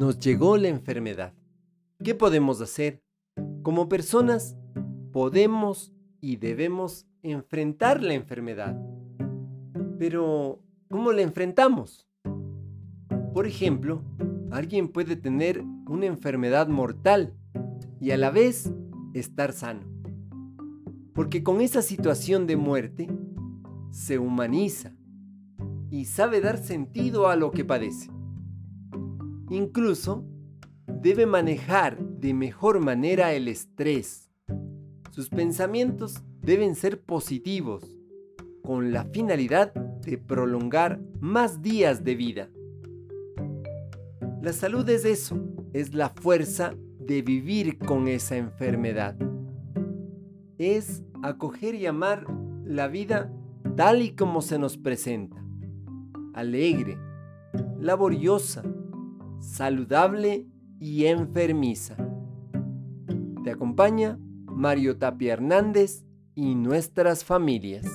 nos llegó la enfermedad. ¿Qué podemos hacer? Como personas, podemos y debemos enfrentar la enfermedad. Pero, ¿cómo la enfrentamos? Por ejemplo, alguien puede tener una enfermedad mortal y a la vez estar sano. Porque con esa situación de muerte se humaniza y sabe dar sentido a lo que padece. Incluso debe manejar de mejor manera el estrés. Sus pensamientos deben ser positivos, con la finalidad de prolongar más días de vida. La salud es eso, es la fuerza de vivir con esa enfermedad. Es acoger y amar la vida tal y como se nos presenta. Alegre, laboriosa, saludable y enfermiza. Te acompaña Mario Tapia Hernández y nuestras familias.